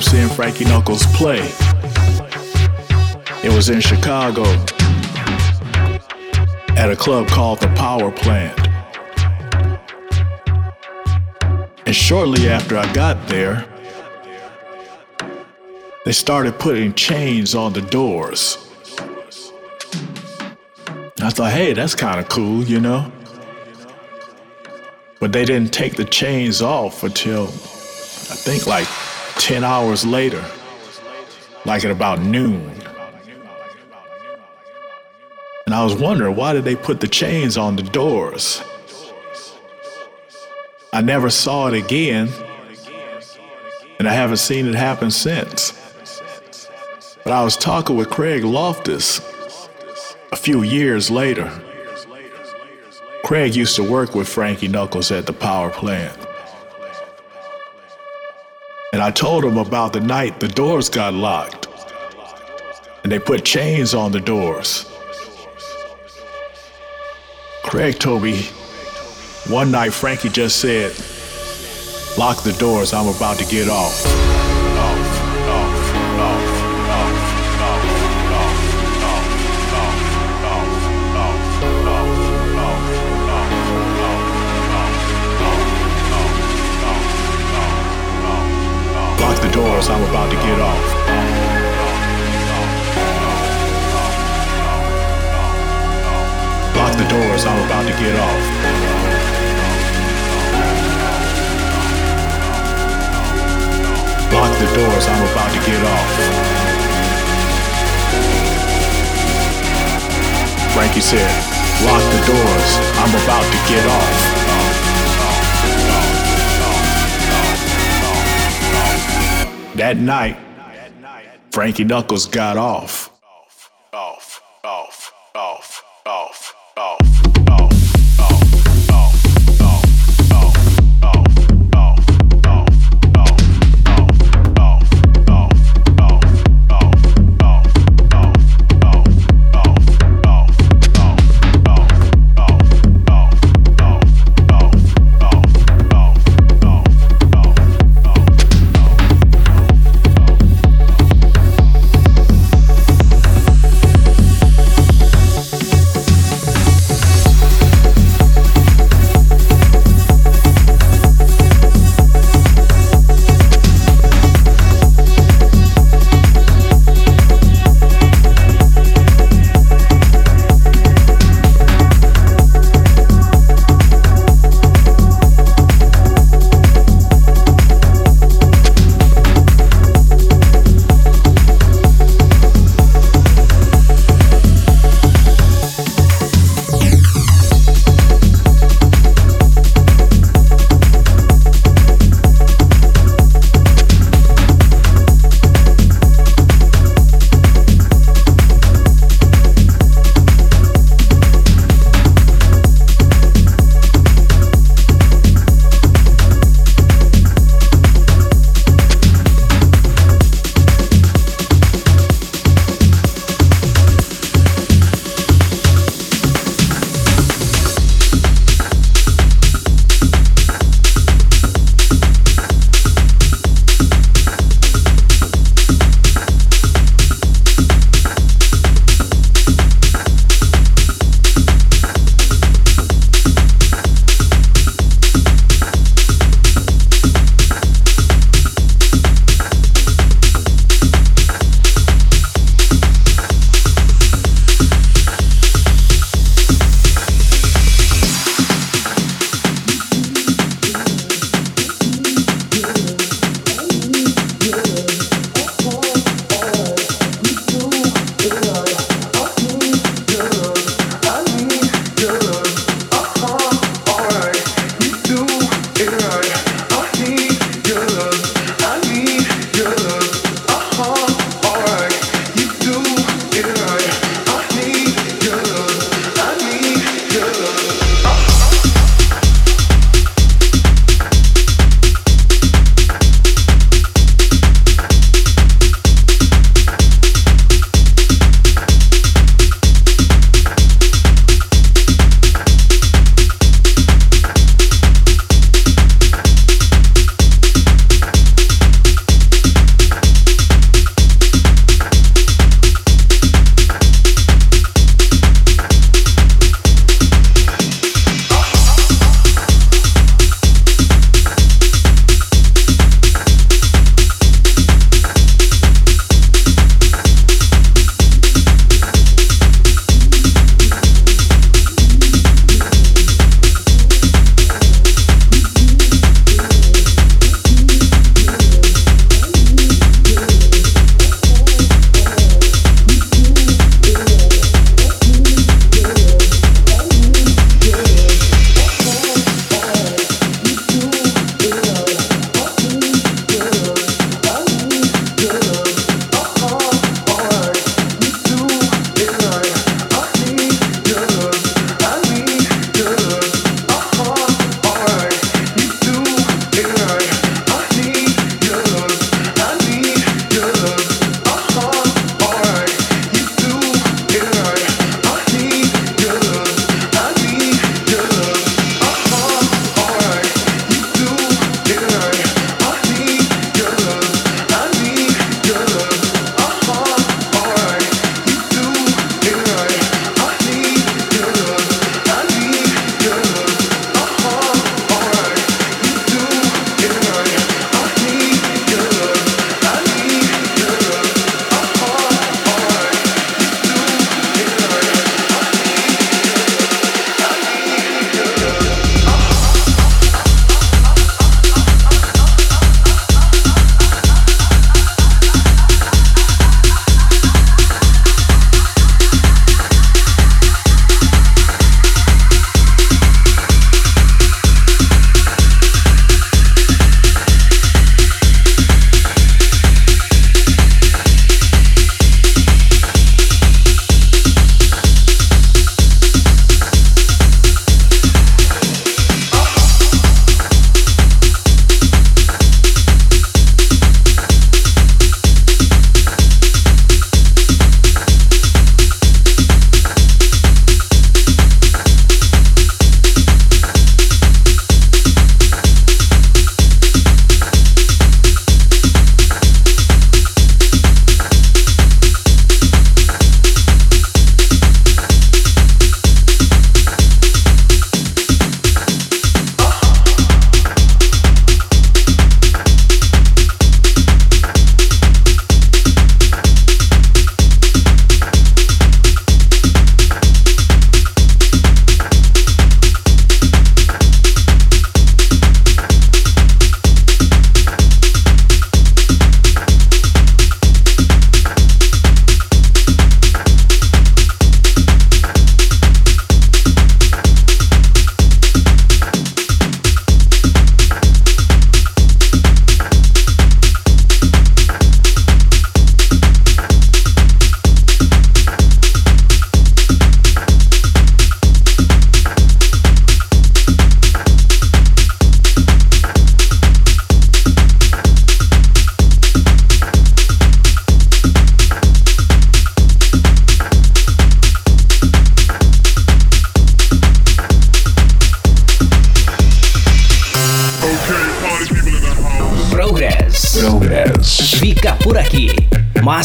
Time seeing Frankie Knuckles play. It was in Chicago at a club called the Power Plant. And shortly after I got there, they started putting chains on the doors. I thought, hey, that's kind of cool, you know? But they didn't take the chains off until I think like 10 hours later, like at about noon. And I was wondering why did they put the chains on the doors? I never saw it again, and I haven't seen it happen since. But I was talking with Craig Loftis a few years later. Craig used to work with Frankie Knuckles at the power plant. And I told him about the night the doors got locked. And they put chains on the doors. Craig told me one night Frankie just said, Lock the doors, I'm about to get off. Doors, I'm about to get off. Lock the doors, I'm about to get off. Lock the doors, I'm about to get off. Frankie said, Lock the doors, I'm about to get off. That night, Frankie Knuckles got off.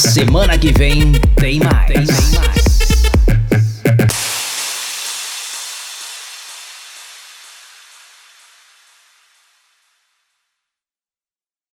Semana que vem